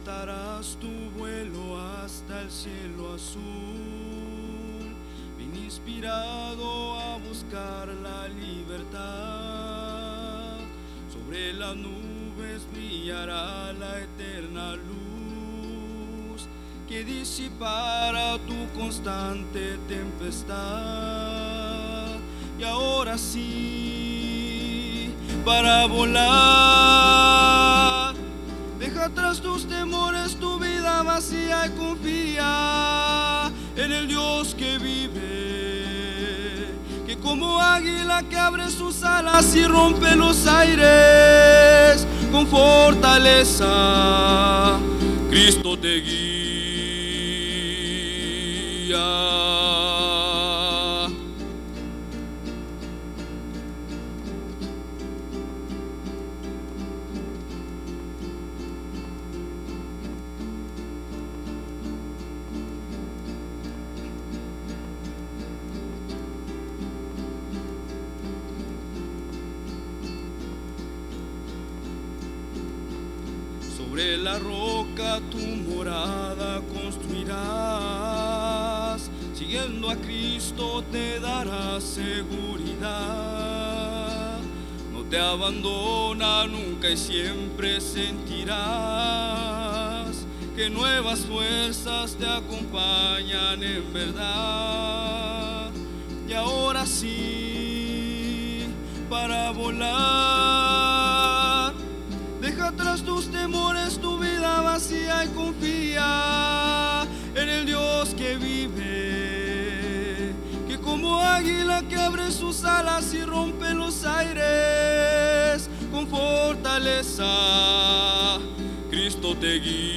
Levantarás tu vuelo hasta el cielo azul, bien inspirado a buscar la libertad. Sobre las nubes brillará la eterna luz que disipará tu constante tempestad. Y ahora sí, para volar, vacía y confía en el Dios que vive, que como águila que abre sus alas y rompe los aires con fortaleza, Cristo te guía. Te darás seguridad. No te abandona nunca y siempre sentirás que nuevas fuerzas te acompañan en verdad. Y ahora sí, para volar. Deja atrás tus temores, tu vida vacía y confía en el Dios que vive, que abre sus alas y rompe los aires con fortaleza, Cristo te guía.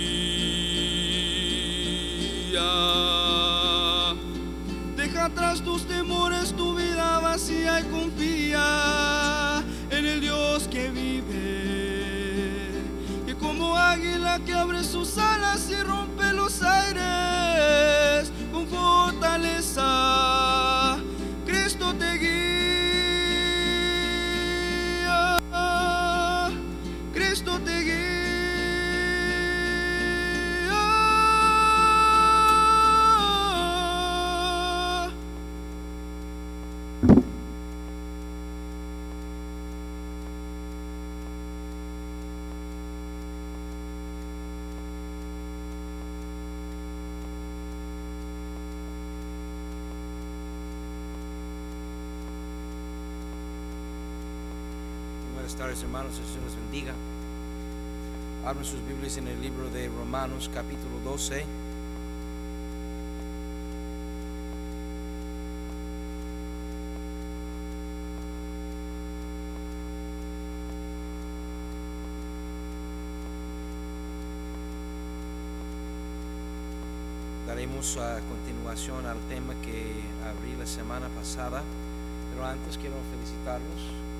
Deja atrás tus temores, tu vida vacía y confía en el Dios que vive, que como águila que abre sus alas y rompe los aires con fortaleza, Hermanos, el Señor los bendiga. Abren sus Biblias en el libro de Romanos capítulo 12. Daremos a continuación al tema que abrí la semana pasada, pero antes quiero felicitarlos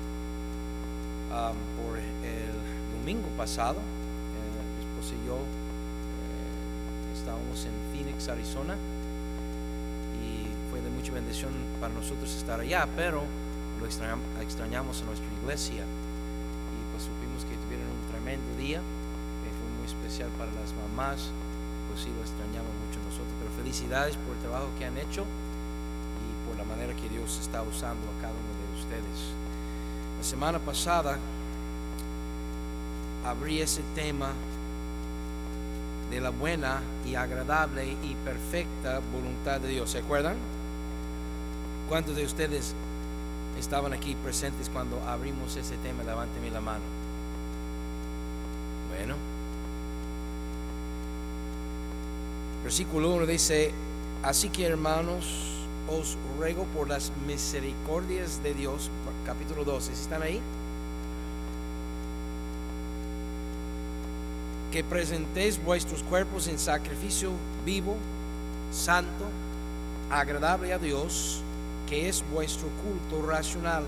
um, por el domingo pasado. eh, mi esposa y yo eh, estábamos en Phoenix, Arizona, y fue de mucha bendición para nosotros estar allá, pero lo extrañam- extrañamos a nuestra iglesia y pues supimos que tuvieron un tremendo día, fue muy especial para las mamás, pues sí lo extrañamos mucho nosotros, pero felicidades por el trabajo que han hecho y por la manera que Dios está usando a cada uno de ustedes. Semana pasada abrí ese tema de la buena y agradable y perfecta voluntad de Dios. ¿Se acuerdan? ¿Cuántos de ustedes estaban aquí presentes cuando abrimos ese tema? Levánteme la mano. Bueno. Versículo 1 dice, así que hermanos, os ruego por las misericordias de Dios, capítulo 12, ¿sí ¿están ahí? Que presentéis vuestros cuerpos en sacrificio vivo, santo, agradable a Dios, que es vuestro culto racional.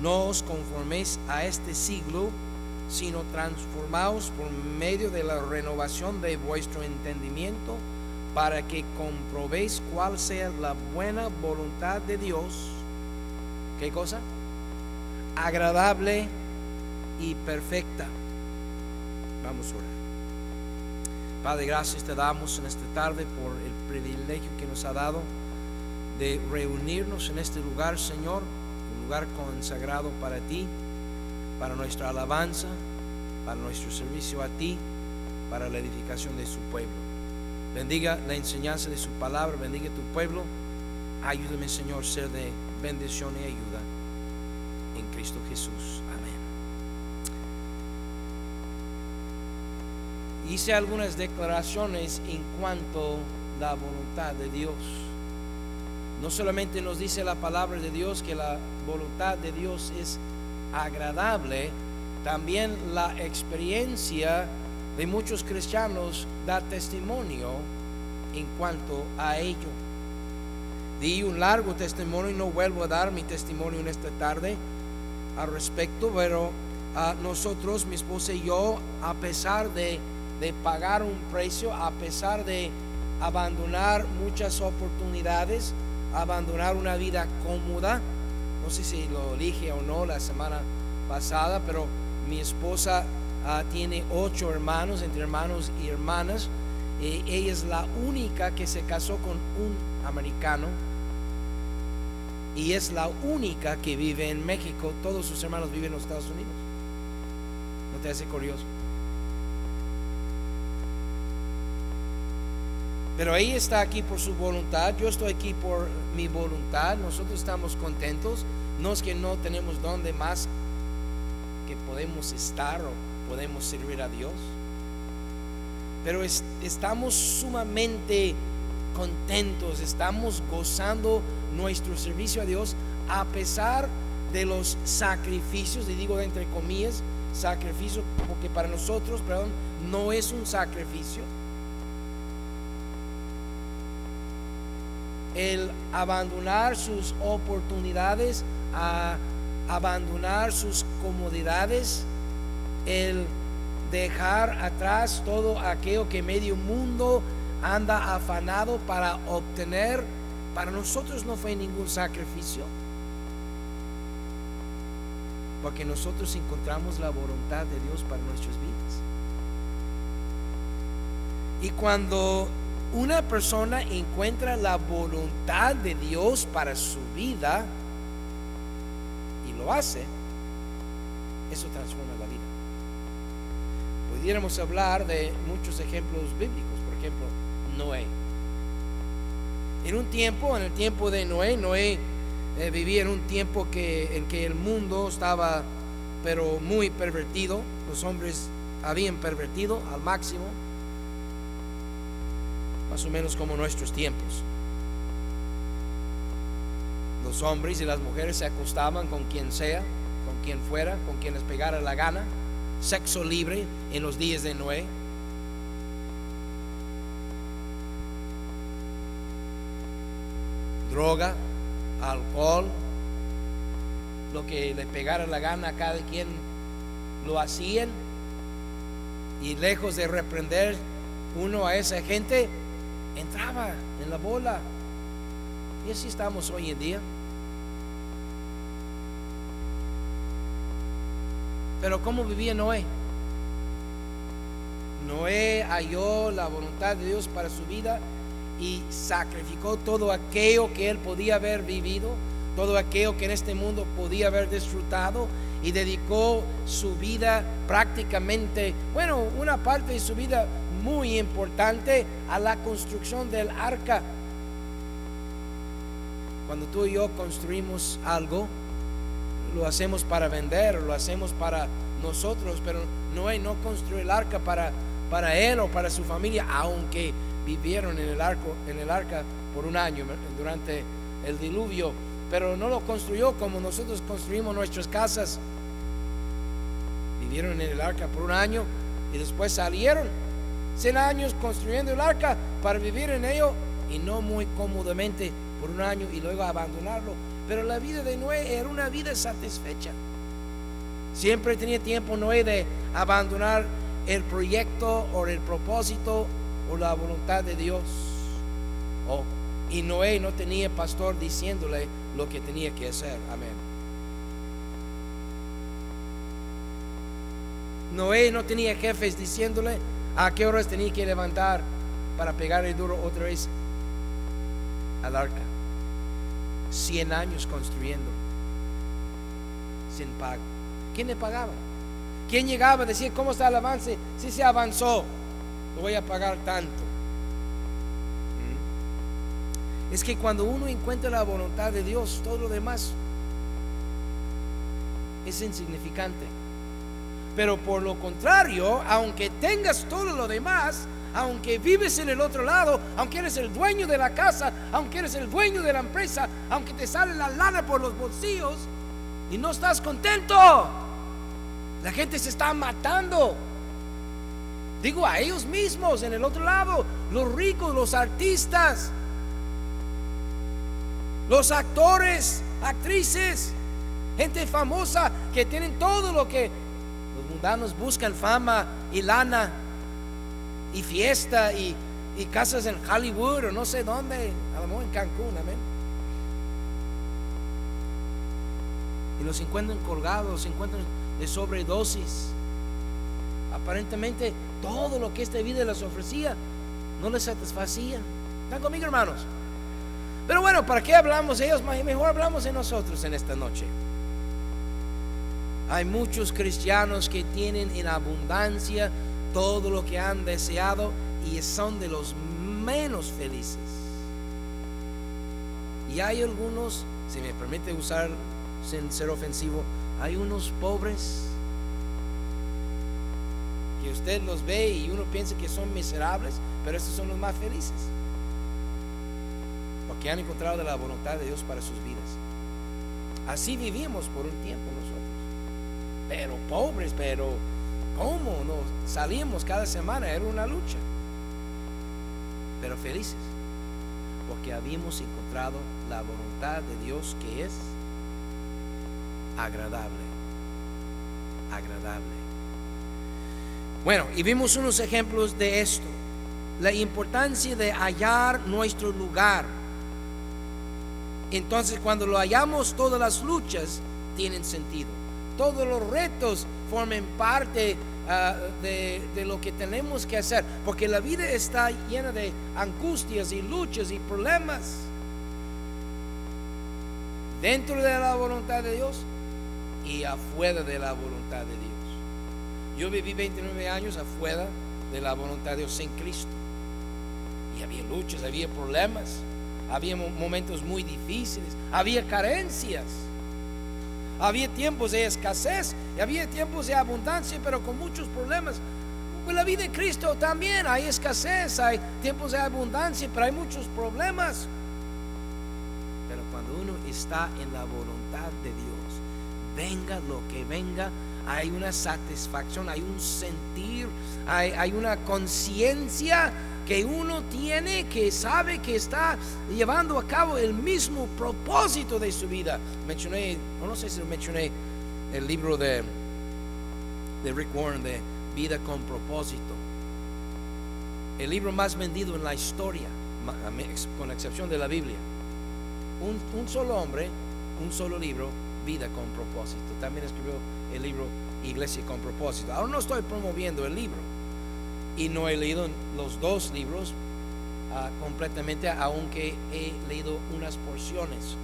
No os conforméis a este siglo, sino transformaos por medio de la renovación de vuestro entendimiento, para que comprobéis cuál sea la buena voluntad de Dios. ¿Qué cosa? Agradable y perfecta. Vamos a orar. Padre, gracias te damos en esta tarde por el privilegio que nos ha dado de reunirnos en este lugar, Señor, un lugar consagrado para ti, para nuestra alabanza, para nuestro servicio a ti, para la edificación de su pueblo. Bendiga la enseñanza de su palabra, bendiga tu pueblo. Ayúdame, Señor, ser de bendición y ayuda en Cristo Jesús. Amén. Hice algunas declaraciones en cuanto a la voluntad de Dios. No solamente nos dice la palabra de Dios que la voluntad de Dios es agradable, también la experiencia de muchos cristianos da testimonio en cuanto a ello. Di un largo testimonio y no vuelvo a dar mi testimonio en esta tarde al respecto, pero a nosotros, mi esposa y yo, a pesar de, de pagar un precio, a pesar de abandonar muchas oportunidades, abandonar una vida cómoda, no sé si lo dije o no la semana pasada, pero mi esposa ah, tiene ocho hermanos, entre hermanos y hermanas. Eh, ella es la única que se casó con un americano y es la única que vive en México. Todos sus hermanos viven en los Estados Unidos. ¿No te hace curioso? Pero ella está aquí por su voluntad, yo estoy aquí por mi voluntad, nosotros estamos contentos, no es que no tenemos donde más que podemos estar podemos servir a Dios, pero estamos sumamente contentos, estamos gozando nuestro servicio a Dios a pesar de los sacrificios, y digo entre comillas, sacrificio, porque para nosotros, perdón, no es un sacrificio. El abandonar sus oportunidades, a abandonar sus comodidades, el dejar atrás todo aquello que medio mundo anda afanado para obtener, para nosotros no fue ningún sacrificio. Porque nosotros encontramos la voluntad de Dios para nuestras vidas. Y cuando una persona encuentra la voluntad de Dios para su vida y lo hace, eso transforma la vida. Pudiéramos hablar de muchos ejemplos bíblicos, por ejemplo, Noé. En un tiempo, en el tiempo de Noé, Noé eh, vivía en un tiempo que, en que el mundo estaba, pero muy pervertido, los hombres habían pervertido al máximo más o menos como nuestros tiempos. Los hombres y las mujeres se acostaban con quien sea, con quien fuera, con quien les pegara la gana, sexo libre en los días de Noé. Droga, alcohol, lo que le pegara la gana a cada quien lo hacían y lejos de reprender uno a esa gente, entraba en la bola. Y así estamos hoy en día. Pero ¿cómo vivía Noé? Noé halló la voluntad de Dios para su vida y sacrificó todo aquello que él podía haber vivido, todo aquello que en este mundo podía haber disfrutado y dedicó su vida prácticamente, bueno, una parte de su vida muy importante a la construcción del arca. Cuando tú y yo construimos algo, lo hacemos para vender, lo hacemos para nosotros, pero Noé no construyó el arca para, para él o para su familia, aunque vivieron en el, arco, en el arca por un año durante el diluvio, pero no lo construyó como nosotros construimos nuestras casas. Vivieron en el arca por un año y después salieron 100 años construyendo el arca para vivir en ello y no muy cómodamente por un año y luego abandonarlo. Pero la vida de Noé era una vida satisfecha. Siempre tenía tiempo Noé de abandonar el proyecto o el propósito o la voluntad de Dios. Oh, y Noé no tenía pastor diciéndole lo que tenía que hacer. Amén. Noé no tenía jefes diciéndole ¿A qué horas tenía que levantar para pegar el duro otra vez al arca? Cien años construyendo sin pago. ¿Quién le pagaba? ¿Quién llegaba a decir cómo está el avance? Si se avanzó, lo voy a pagar tanto. ¿Mm? Es que cuando uno encuentra la voluntad de Dios, todo lo demás es insignificante. Pero por lo contrario, aunque tengas todo lo demás, aunque vives en el otro lado, aunque eres el dueño de la casa, aunque eres el dueño de la empresa, aunque te sale la lana por los bolsillos y no estás contento, la gente se está matando. Digo a ellos mismos en el otro lado, los ricos, los artistas, los actores, actrices, gente famosa que tienen todo lo que los mundanos buscan, fama y lana y fiesta y, casas en Hollywood o no sé dónde, a lo mejor en Cancún, amén. Y los encuentran colgados, se encuentran de sobredosis. Aparentemente todo lo que esta vida les ofrecía no les satisfacía. ¿Están conmigo, hermanos? Pero bueno, ¿para qué hablamos de ellos? Mejor hablamos de nosotros en esta noche. Hay muchos cristianos que tienen en abundancia todo lo que han deseado y son de los menos felices. Y hay algunos, si me permite usar sin ser ofensivo, hay unos pobres que usted los ve y uno piensa que son miserables, pero estos son los más felices. Porque han encontrado la voluntad de Dios para sus vidas. Así vivimos por un tiempo nosotros pero pobres, pero ¿cómo nos salimos cada semana? Era una lucha, pero felices, porque habíamos encontrado la voluntad de Dios que es agradable, agradable. Bueno, y vimos unos ejemplos de esto, la importancia de hallar nuestro lugar. Entonces, cuando lo hallamos, todas las luchas tienen sentido todos los retos formen parte ah, de, de, lo que tenemos que hacer, porque la vida está llena de angustias y luchas y problemas. Dentro de la voluntad de Dios y afuera de la voluntad de Dios. Yo viví 29 años afuera de la voluntad de Dios sin Cristo. Y había luchas, había problemas, había momentos muy difíciles, había carencias. Había tiempos de escasez y había tiempos de abundancia, pero con muchos problemas. En la vida de Cristo también hay escasez, hay tiempos de abundancia, pero hay muchos problemas. Pero cuando uno está en la voluntad de Dios, venga lo que venga, hay una satisfacción, hay un sentir, hay, una conciencia que uno tiene que sabe que está llevando a cabo el mismo propósito de su vida. Mencioné, no sé si mencioné el libro de, de Rick Warren de Vida con propósito. El libro más vendido en la historia, con excepción de la Biblia. Un solo hombre, un solo libro, Vida con propósito. También escribió el libro Iglesia con propósito. Ahora no estoy promoviendo el libro y no he leído los dos libros ah, completamente, aunque he leído unas porciones.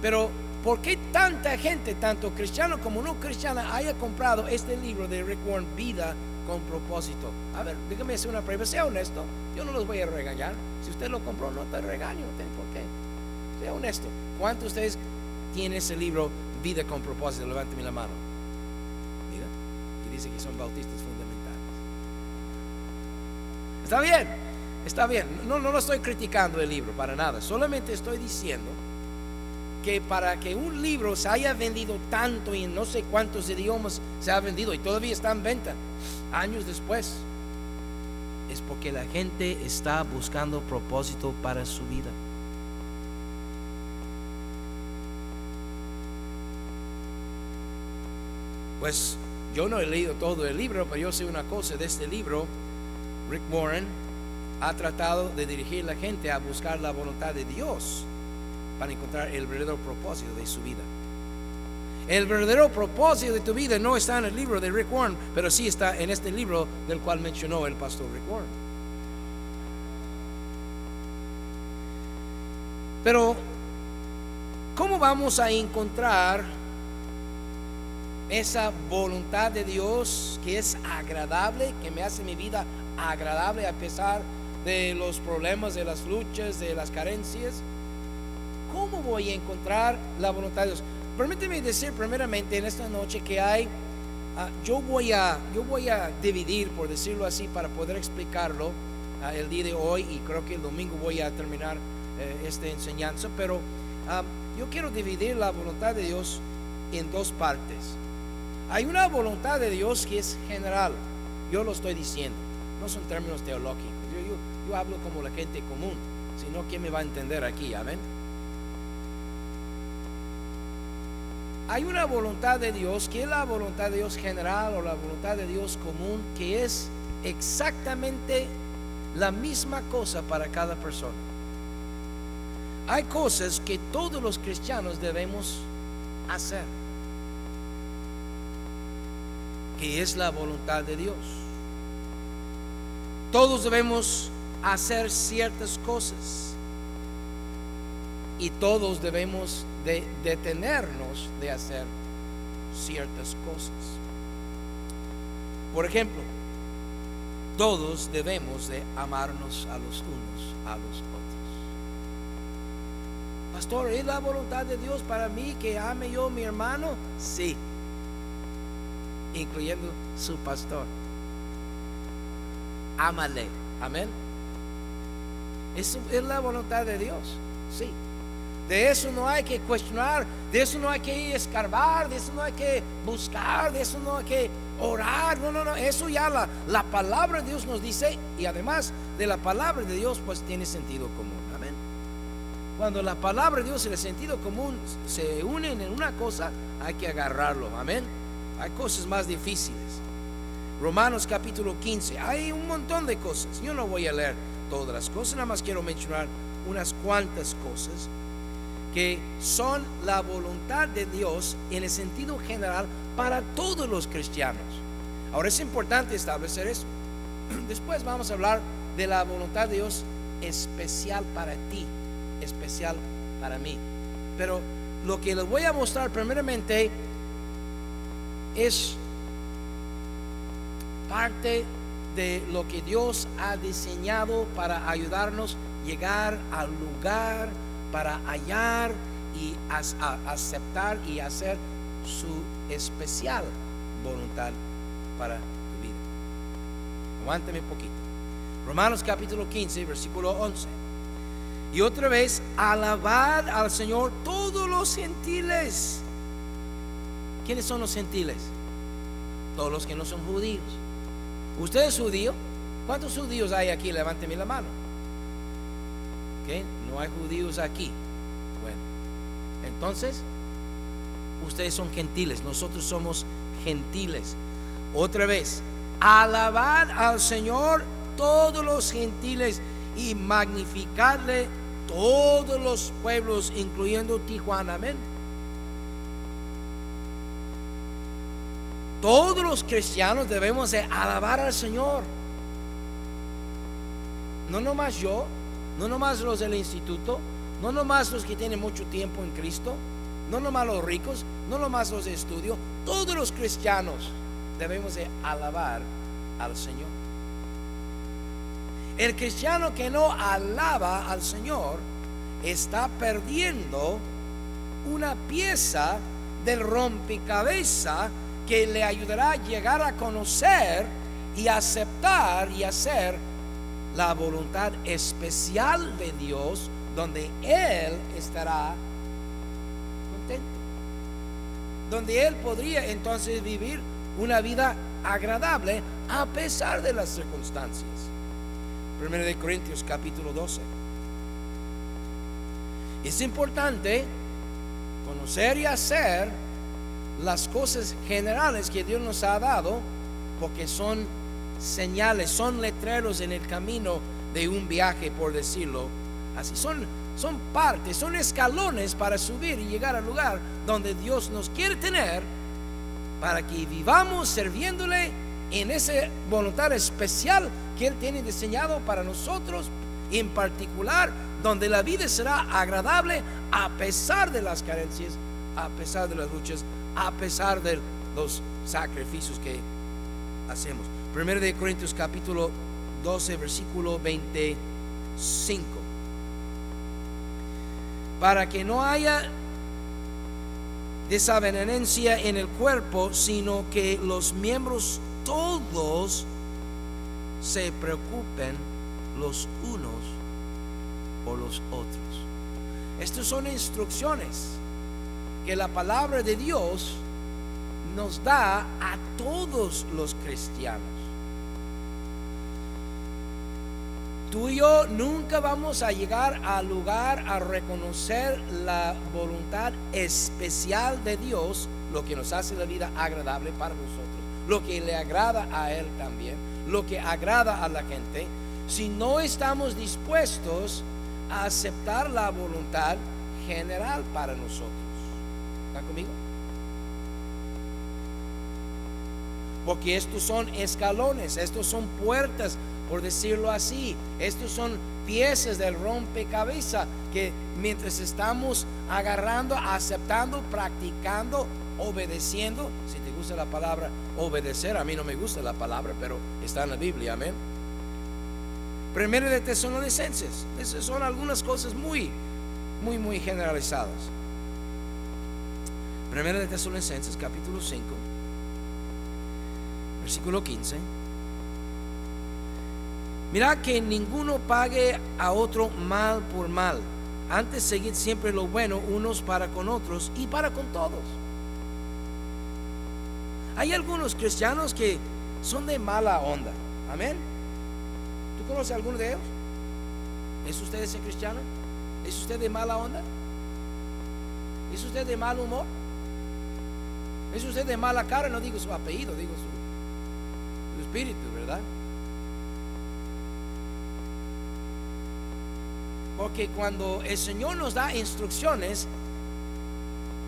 Pero, ¿por qué tanta gente, tanto cristiano como no cristiana, haya comprado este libro de Rick Warren, Vida con propósito? A ver, déjame hacer una prueba, sea honesto, yo no los voy a regañar. Si usted lo compró, no te regaño, no tiene por qué. Sea honesto. ¿Cuántos de ustedes tienen ese libro, Vida con propósito? Levánteme la mano. Dice que son bautistas Está bien, está bien. No, no lo estoy criticando el libro para nada. Solamente estoy diciendo que para que un libro se haya vendido tanto y en no sé cuántos idiomas se ha vendido y todavía está en venta años después, es porque la gente está buscando propósito para su vida. Pues yo no he leído todo el libro, pero yo sé una cosa de este libro Rick Warren ha tratado de dirigir a la gente a buscar la voluntad de Dios para encontrar el verdadero propósito de su vida. El verdadero propósito de tu vida no está en el libro de Rick Warren, pero sí está en este libro del cual mencionó el pastor Rick Warren. Pero, ¿cómo vamos a encontrar esa voluntad de Dios que es agradable, que me hace mi vida agradable a pesar de los problemas, de las luchas, de las carencias? ¿Cómo voy a encontrar la voluntad de Dios? Permíteme decir primeramente en esta noche que hay, ah, yo, voy a, yo voy a dividir, por decirlo así, para poder explicarlo ah, el día de hoy y creo que el domingo voy a terminar eh, esta enseñanza, pero ah, yo quiero dividir la voluntad de Dios en dos partes. Hay una voluntad de Dios que es general, yo lo estoy diciendo, no son términos teológicos, yo, hablo como la gente común, si no, ¿quién me va a entender aquí? Amén. hay una voluntad de Dios, que es la voluntad de Dios general o la voluntad de Dios común, que es exactamente la misma cosa para cada persona. Hay cosas que todos los cristianos debemos hacer, que es la voluntad de Dios. Todos debemos hacer ciertas cosas y todos debemos de detenernos de hacer ciertas cosas. Por ejemplo, todos debemos de amarnos a los unos a los otros. Pastor, ¿es la voluntad de Dios para mí que ame yo a mi hermano? Sí, incluyendo su pastor. Ámale, amén. ¿Es, es la voluntad de Dios? Sí. De eso no hay que cuestionar, de eso no hay que escarbar, de eso no hay que buscar, de eso no hay que orar. No, no, no, eso ya la, la palabra de Dios nos dice y además de la palabra de Dios pues tiene sentido común. Amén. Cuando la palabra de Dios y el sentido común se unen en una cosa, hay que agarrarlo. Amén. Hay cosas más difíciles. Romanos capítulo 15. Hay un montón de cosas. Yo no voy a leer todas las cosas, nada más quiero mencionar unas cuantas cosas que son la voluntad de Dios en el sentido general para todos los cristianos. Ahora es importante establecer eso. Después vamos a hablar de la voluntad de Dios especial para ti, especial para mí. Pero lo que les voy a mostrar primeramente es parte de lo que Dios ha diseñado para ayudarnos a llegar al lugar para hallar y aceptar y hacer su especial voluntad para tu vida. Aguántame un poquito. Romanos capítulo 15, versículo 11. Y otra vez, alabad al Señor todos los gentiles. ¿Quiénes son los gentiles? Todos los que no son judíos. ¿Usted es judío? ¿Cuántos judíos hay aquí? Levánteme la mano. ¿Okay? no hay judíos aquí. Bueno, entonces, ustedes son gentiles, nosotros somos gentiles. Otra vez, alabad al Señor todos los gentiles y magnificarle todos los pueblos, incluyendo Tijuana. Amén. Todos los cristianos debemos de alabar al Señor. No nomás yo, no nomás los del instituto, no nomás los que tienen mucho tiempo en Cristo, no nomás los ricos, no nomás los de estudio, todos los cristianos debemos de alabar al Señor. El cristiano que no alaba al Señor está perdiendo una pieza del rompecabezas que le ayudará a llegar a conocer y aceptar y hacer la voluntad especial de Dios donde Él estará contento. Donde Él podría entonces vivir una vida agradable a pesar de las circunstancias. Primero de Corintios capítulo 12. Es importante conocer y hacer las cosas generales que Dios nos ha dado porque son señales, son letreros en el camino de un viaje, por decirlo así. Son son partes, son escalones para subir y llegar al lugar donde Dios nos quiere tener para que vivamos sirviéndole en esa voluntad especial que Él tiene diseñado para nosotros, en particular, donde la vida será agradable a pesar de las carencias, a pesar de las luchas, a pesar de los sacrificios que hacemos. Primero de Corintios capítulo 12, versículo 25. Para que no haya desavenencia en el cuerpo, sino que los miembros todos se preocupen los unos por los otros. Estas son instrucciones que la palabra de Dios nos da a todos los cristianos. Tú y yo nunca vamos a llegar al lugar a reconocer la voluntad especial de Dios, lo que nos hace la vida agradable para nosotros, lo que le agrada a Él también, lo que agrada a la gente, si no estamos dispuestos a aceptar la voluntad general para nosotros. ¿Están conmigo? Porque estos son escalones, estos son puertas por decirlo así. Estos son piezas del rompecabezas que mientras estamos agarrando, aceptando, practicando, obedeciendo, si te gusta la palabra obedecer, a mí no me gusta la palabra, pero está en la Biblia, amén. Primero de Tesalonicenses, esas son algunas cosas muy, muy, muy generalizadas. Primero de Tesalonicenses, capítulo 5, versículo 15. Mira que ninguno pague a otro mal por mal. Antes seguir siempre lo bueno unos para con otros y para con todos. Hay algunos cristianos que son de mala onda. Amén. ¿Tú conoces a alguno de ellos? ¿Es usted ese cristiano? ¿Es usted de mala onda? ¿Es usted de mal humor? ¿Es usted de mala cara? No digo su apellido, digo su, espíritu, ¿verdad? Porque cuando el Señor nos da instrucciones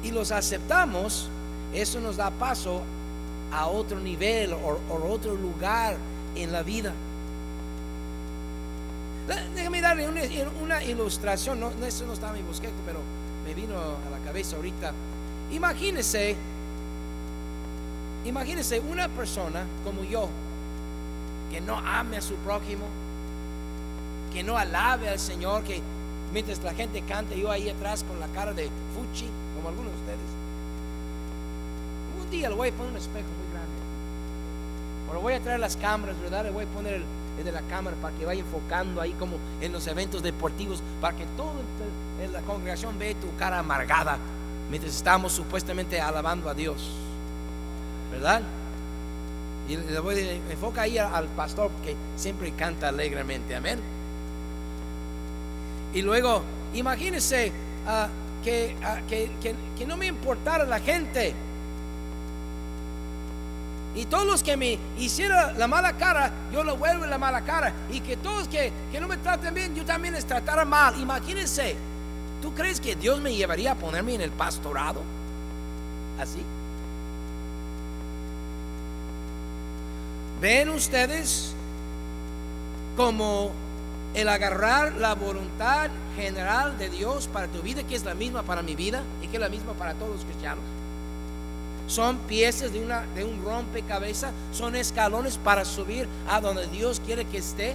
y los aceptamos, eso nos da paso a otro nivel o, otro lugar en la vida. Déjame darle una, ilustración, no, eso no está en mi bosquejo, pero me vino a la cabeza ahorita. Imagínese, imagínese una persona como yo, que no ame a su prójimo, que no alabe al Señor, que mientras la gente cante, yo ahí atrás con la cara de fuchi, como algunos de ustedes. Un día le voy a poner un espejo muy grande. O le voy a traer las cámaras, ¿verdad? Le voy a poner el, de la cámara para que vaya enfocando ahí como en los eventos deportivos, para que toda la congregación vea tu cara amargada mientras estamos supuestamente alabando a Dios. ¿Verdad? Y le voy a enfocar ahí al pastor que siempre canta alegremente. Amén. Y luego, imagínense ah, ah, que, que, no me importara la gente. Y todos los que me hicieran la mala cara, yo lo vuelvo la mala cara. Y que todos que, que no me traten bien, yo también les tratara mal. Imagínense, ¿tú crees que Dios me llevaría a ponerme en el pastorado? Así. ¿Ven ustedes como el agarrar la voluntad general de Dios para tu vida, que es la misma para mi vida y que es la misma para todos los cristianos. Son piezas de, una, de un rompecabezas, son escalones para subir a donde Dios quiere que esté.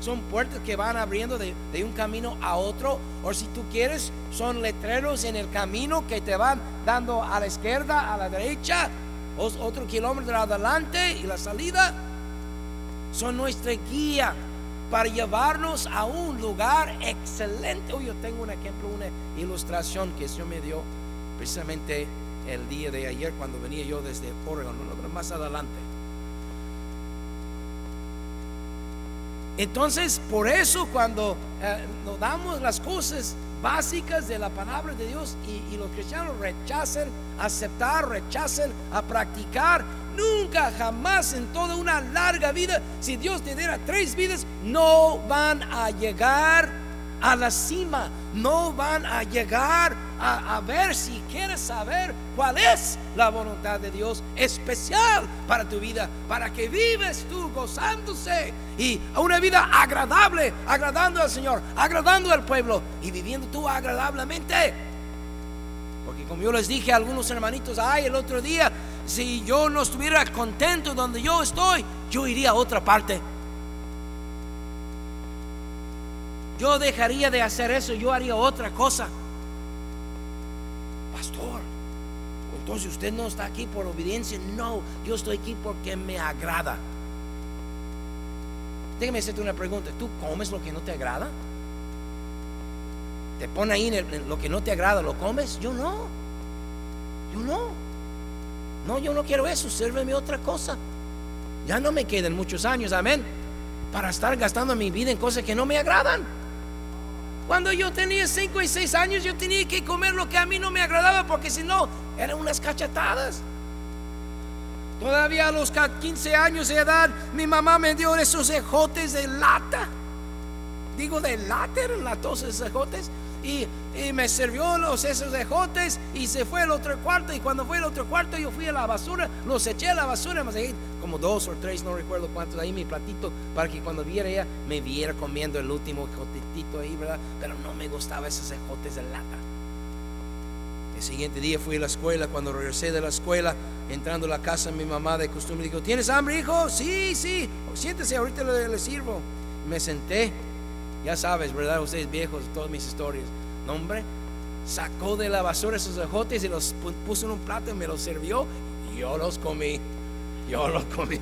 Son puertas que van abriendo de, de un camino a otro. O si tú quieres, son letreros en el camino que te van dando a la izquierda, a la derecha, otro kilómetro adelante y la salida. Son nuestra guía para llevarnos a un lugar excelente. Hoy yo tengo un ejemplo, una ilustración que el me dio precisamente el día de ayer cuando venía yo desde Oregon, más adelante. Entonces, por eso cuando eh, nos damos las cosas básicas de la palabra de Dios y, los cristianos rechacen aceptar, rechacen a practicar, Nunca, jamás en toda una larga vida, si Dios te diera tres vidas, no van a llegar a la cima, no van a llegar a, ver si quieres saber cuál es la voluntad de Dios especial para tu vida, para que vives tú gozándose y una vida agradable, agradando al Señor, agradando al pueblo y viviendo tú agradablemente. Porque como yo les dije a algunos hermanitos, ay, el otro día, si yo no estuviera contento donde yo estoy, yo iría a otra parte. Yo dejaría de hacer eso, yo haría otra cosa. Pastor, entonces usted no está aquí por obediencia. No, yo estoy aquí porque me agrada. Déjame hacerte una pregunta. ¿Tú comes lo que no te agrada? ¿Te pone ahí lo que no te agrada, lo comes? Yo no. Yo no. No, yo no quiero eso. Sérveme otra cosa. Ya no me quedan muchos años, amén, para estar gastando mi vida en cosas que no me agradan. Cuando yo tenía 5 y 6 años, yo tenía que comer lo que a mí no me agradaba porque si no, eran unas cachetadas. Todavía a los 15 años de edad, mi mamá me dio esos ejotes de lata. Digo de lata, eran esos ejotes. Y, y, me sirvió los esos ejotes y se fue al otro cuarto. Y cuando fue al otro cuarto, yo fui a la basura, los eché a la basura. Me como dos o tres, no recuerdo cuántos, ahí mi platito, para que cuando viera ella me viera comiendo el último jotetito ahí, ¿verdad? Pero no me gustaba esos ejotes de lata. El siguiente día fui a la escuela, cuando regresé de la escuela, entrando a la casa, mi mamá de costumbre dijo, ¿tienes hambre, hijo? Sí, sí, siéntese, ahorita le, le sirvo. Me senté, ya sabes, ¿verdad? Ustedes viejos, todas mis historias. No, hombre, sacó de la basura esos ejotes y los puso en un plato y me los sirvió y yo los comí. Yo lo comí.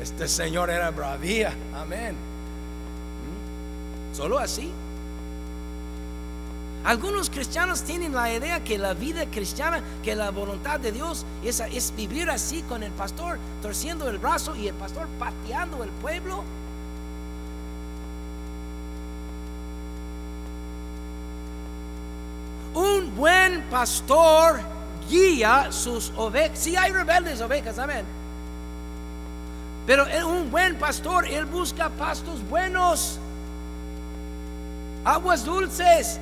Este Señor era bravía. Amén. ¿Mm? Solo así. Algunos cristianos tienen la idea que la vida cristiana, que la voluntad de Dios es, es vivir así con el pastor torciendo el brazo y el pastor pateando el pueblo. Un buen pastor guía sus ovejas. Si hay rebeldes ovejas, amén. Pero un buen pastor, él busca pastos buenos, aguas dulces.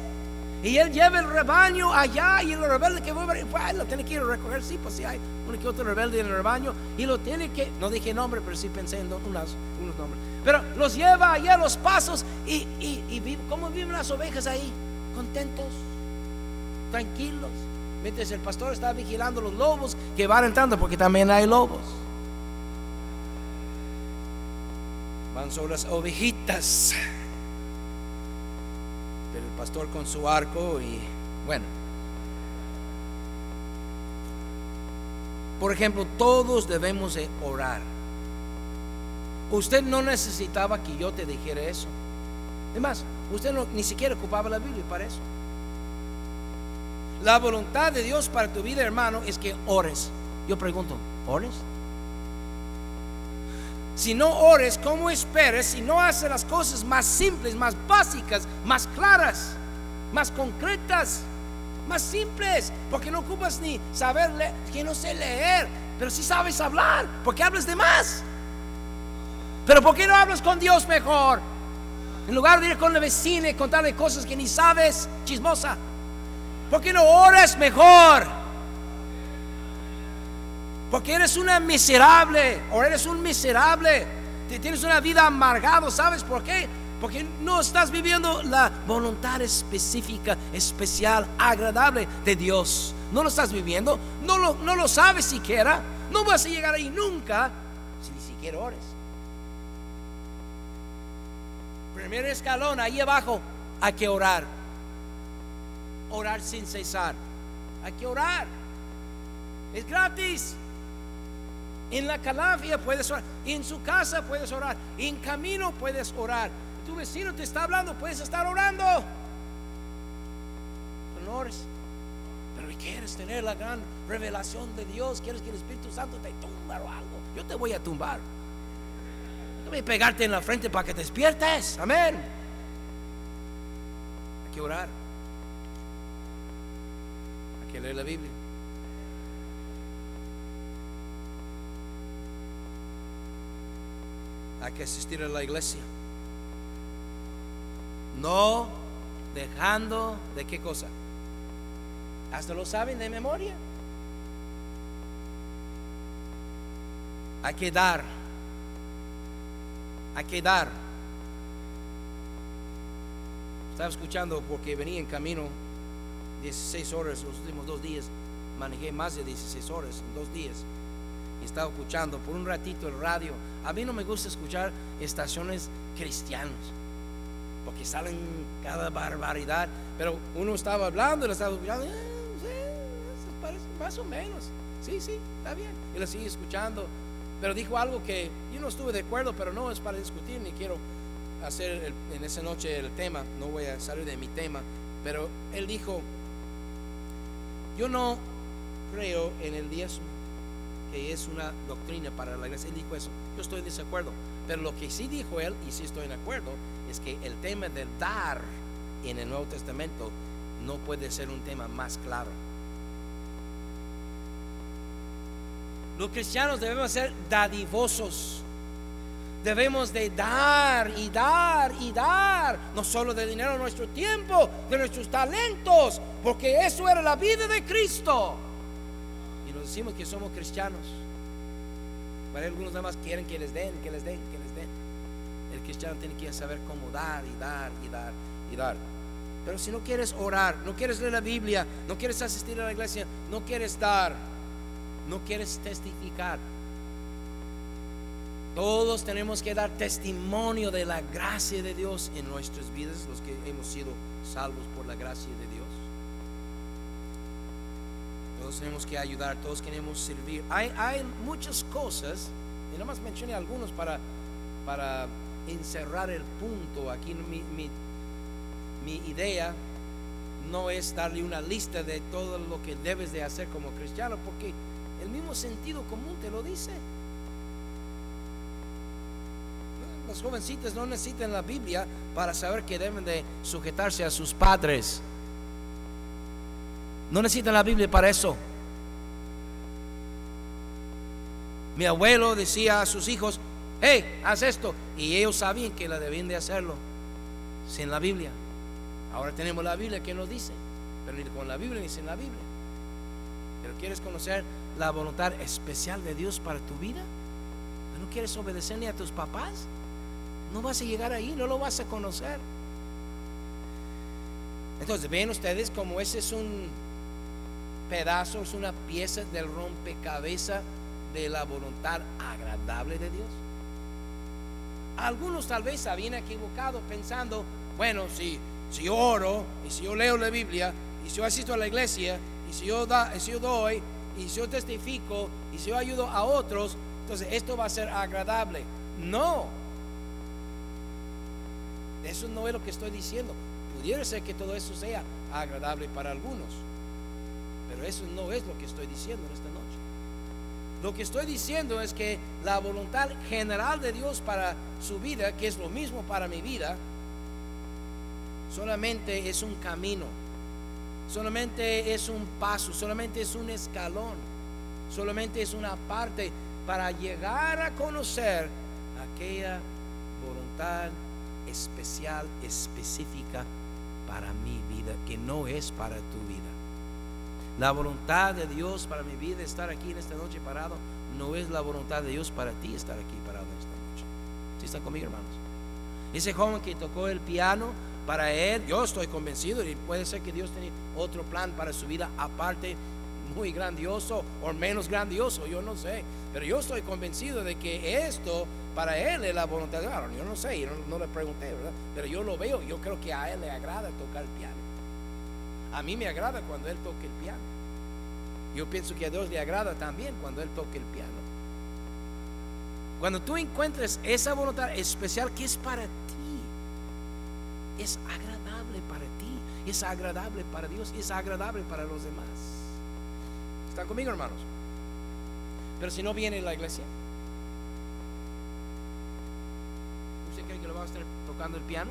Y él lleva el rebaño allá y el rebelde que vuelve, pues, lo tiene que ir a recoger, sí, pues sí hay uno que otro rebelde en el rebaño y lo tiene que, no dije nombre, pero sí pensé en unos, unos nombres. Pero los lleva allá a los pasos y, y, y ¿cómo viven las ovejas ahí? Contentos, tranquilos. Mientras el pastor está vigilando los lobos que van entrando, porque también hay lobos. van sobre las ovejitas. Pero el pastor con su arco y bueno. Por ejemplo, todos debemos de orar. Usted no necesitaba que yo te dijera eso. Además, usted ni siquiera ocupaba la Biblia para eso. La voluntad de Dios para tu vida, hermano, es que ores. Yo pregunto, ¿ores? Si no ores, ¿cómo esperes si no haces las cosas más simples, más básicas, más claras, más concretas, más simples? Porque no ocupas ni saber leer, que no sé leer, pero si sabes hablar, porque hablas de más. Pero ¿por qué no hablas con Dios mejor? En lugar de ir con la vecina y contarle cosas que ni sabes, chismosa. ¿Por qué no oras mejor? Porque eres una miserable o eres un miserable. Tienes una vida amargado, ¿sabes por qué? Porque no estás viviendo la voluntad específica, especial, agradable de Dios. No lo estás viviendo, no lo, no lo sabes siquiera. No vas a llegar ahí nunca si ni siquiera ores. Primer escalón, ahí abajo, hay que orar. Orar sin cesar. Hay que orar. Es gratis. En la calafia puedes orar. En su casa puedes orar. En camino puedes orar. Tu vecino te está hablando, puedes estar orando. Honores. Pero quieres tener la gran revelación de Dios, quieres que el Espíritu Santo te tumba o algo. Yo te voy a tumbar. Voy a pegarte en la frente para que te despiertes. Amén. Hay que orar. Leer la Biblia. hay que asistir a la iglesia. No Dejando de qué cosa? Hasta lo saben de memoria. Hay que dar. Hay que dar. Estaba escuchando porque venía en camino 16 horas los últimos dos días. Manejé más de 16 horas en dos días. Y estaba escuchando por un ratito el radio. A mí no me gusta escuchar estaciones cristianas. Porque salen cada barbaridad. Pero uno estaba hablando lo estaba escuchando. Ah, parece más o menos. Sí, sí, está bien. Y lo sigue escuchando. Pero dijo algo que yo no estuve de acuerdo, pero no es para discutir, ni quiero hacer en esa noche el tema, no voy a salir de mi tema, pero él dijo, yo no creo en el diezmo, que es una doctrina para la iglesia. Él dijo eso, yo estoy en desacuerdo, pero lo que sí dijo él, y sí estoy en acuerdo, es que el tema del dar en el Nuevo Testamento no puede ser un tema más claro. Los cristianos debemos ser dadivosos Debemos de dar y dar y dar, no solo de dinero, nuestro tiempo, de nuestros talentos, porque eso era la vida de Cristo. Y nos decimos que somos cristianos. Para algunos nada más quieren que les den, que les den, que les den. El cristiano tiene que saber cómo dar y dar y dar y dar. Pero si no quieres orar, no quieres leer la Biblia, no quieres asistir a la iglesia, no quieres dar, no quieres testificar, todos tenemos que dar testimonio de la gracia de Dios en nuestras vidas, los que hemos sido salvos por la gracia de Dios. Todos tenemos que ayudar, todos queremos servir. Hay, muchas cosas, y nada más mencioné algunos para, para encerrar el punto. Aquí mi, mi idea no es darle una lista de todo lo que debes de hacer como cristiano, porque el mismo sentido común te lo dice. Las jovencitas no necesitan la Biblia para saber que deben de sujetarse a sus padres. No necesitan la Biblia para eso. Mi abuelo decía a sus hijos, hey, haz esto. Y ellos sabían que la debían de hacerlo sin la Biblia. Ahora tenemos la Biblia que nos dice, pero ni con la Biblia ni sin la Biblia. Pero quieres conocer la voluntad especial de Dios para tu vida. ¿No quieres obedecer ni a tus papás? No vas a llegar ahí, no lo vas a conocer. Entonces, ven ustedes como ese es un pedazo, es una pieza del rompecabezas de la voluntad agradable de Dios. Algunos tal vez habían equivocado pensando, bueno, si, si yo oro y si yo leo la Biblia y si yo asisto a la iglesia y si yo, da, si yo doy y si yo testifico y si yo ayudo a otros, entonces esto va a ser agradable. No, eso no es lo que estoy diciendo. Pudiera ser que todo eso sea agradable para algunos, pero eso no es lo que estoy diciendo en esta noche. Lo que estoy diciendo es que la voluntad general de Dios para su vida, que es lo mismo para mi vida, solamente es un camino, solamente es un paso, solamente es un escalón, solamente es una parte para llegar a conocer aquella voluntad especial, específica para mi vida, que no es para tu vida. La voluntad de Dios para mi vida, estar aquí en esta noche parado, no es la voluntad de Dios para ti estar aquí parado en esta noche. ¿Sí están conmigo, hermanos? Ese joven que tocó el piano, para él, yo estoy convencido, y puede ser que Dios tiene otro plan para su vida aparte muy grandioso o menos grandioso, yo no sé. Pero yo estoy convencido de que esto para él es la voluntad de Dios. Yo no sé, yo no, le pregunté, ¿verdad? Pero yo lo veo, yo creo que a él le agrada tocar el piano. A mí me agrada cuando él toca el piano. Yo pienso que a Dios le agrada también cuando él toca el piano. Cuando tú encuentres esa voluntad especial que es para ti, es agradable para ti, es agradable para Dios, es agradable para los demás. ¿Están conmigo, hermanos? Pero si no viene la iglesia, ¿usted cree que lo va a estar tocando el piano?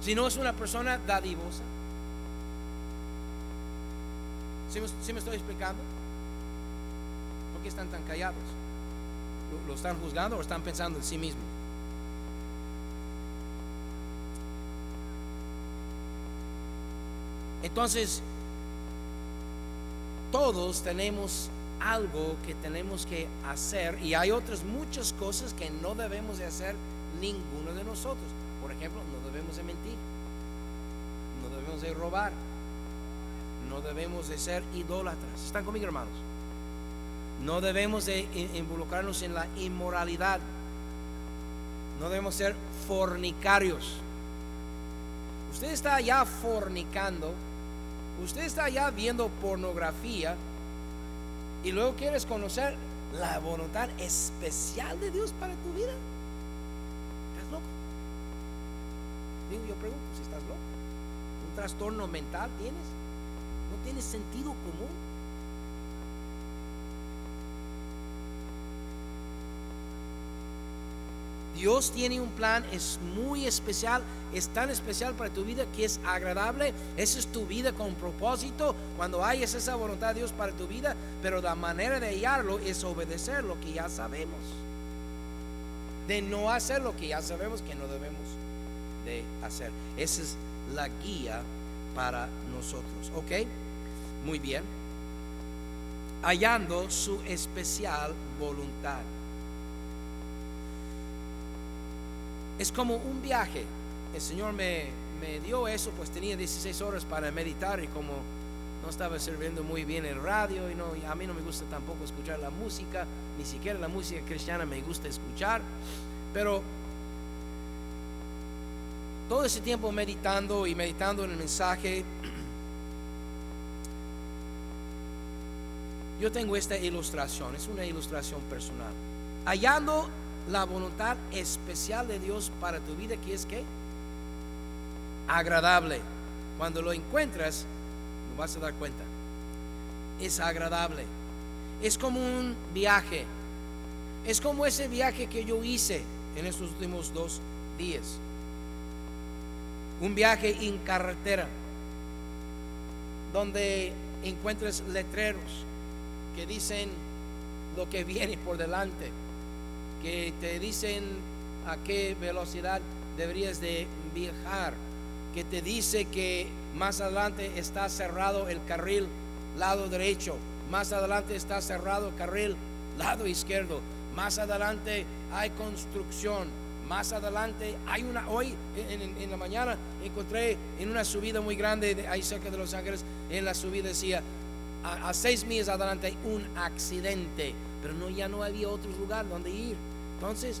Si no es una persona dadivosa. ¿Sí me, estoy explicando? ¿Por qué están tan callados? ¿Lo, están juzgando o están pensando en sí mismos? Entonces, todos tenemos algo que tenemos que hacer y hay otras muchas cosas que no debemos de hacer ninguno de nosotros. Por ejemplo, no debemos de mentir, no debemos de robar, no debemos de ser idólatras. ¿Están conmigo, hermanos? No debemos de involucrarnos en la inmoralidad. No debemos ser fornicarios. Usted está ya fornicando, usted está ya viendo pornografía y luego quieres conocer la voluntad especial de Dios para tu vida. ¿Estás loco? Digo, yo pregunto si estás loco. ¿Un trastorno mental tienes? ¿No tienes sentido común? Dios tiene un plan, es muy especial, es tan especial para tu vida que es agradable. Esa es tu vida con propósito. Cuando hay esa voluntad de Dios para tu vida, pero la manera de hallarlo es obedecer lo que ya sabemos. De no hacer lo que ya sabemos que no debemos de hacer. Esa es la guía para nosotros. ¿Ok? Muy bien. Hallando su especial voluntad. Es como un viaje. El Señor me, dio eso, pues tenía 16 horas para meditar y como no estaba sirviendo muy bien el radio y no, a mí no me gusta tampoco escuchar la música, ni siquiera la música cristiana me gusta escuchar, pero todo ese tiempo meditando y meditando en el mensaje, yo tengo esta ilustración, es una ilustración personal. Hallando la voluntad especial de Dios para tu vida, que es que agradable. Cuando lo encuentras, lo vas a dar cuenta. Es agradable. Es como un viaje. Es como ese viaje que yo hice en estos últimos dos días. Un viaje en carretera, donde encuentras letreros que dicen lo que viene por delante que te dicen a qué velocidad deberías de viajar, que te dice que más adelante está cerrado el carril lado derecho, más adelante está cerrado el carril lado izquierdo, más adelante hay construcción, más adelante hay una, hoy en, la mañana encontré en una subida muy grande ahí cerca de Los Ángeles, en la subida decía, a, a seis millas adelante hay un accidente, pero no, ya no había otro lugar donde ir. Entonces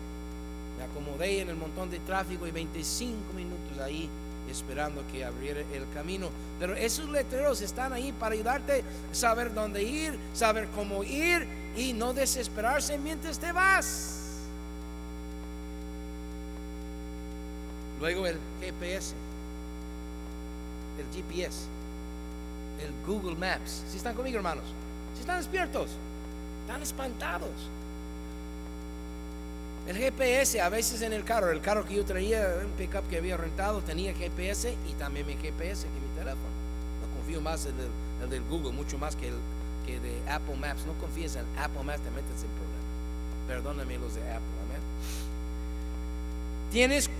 me acomodé en el montón de tráfico y 25 minutos ahí esperando que abriera el camino. Pero esos letreros están ahí para ayudarte a saber dónde ir, saber cómo ir y no desesperarse mientras te vas. Luego el GPS, el GPS, el Google Maps. Si están conmigo, hermanos, si están despiertos, están espantados. El GPS, a veces en el carro, el carro que yo traía, un pickup que había rentado, tenía GPS y también mi GPS que mi teléfono. No confío más en el, del Google, mucho más que el que de Apple Maps. No confíes en Apple Maps, te metes en problemas. Perdóname los de Apple, amén. Tienes,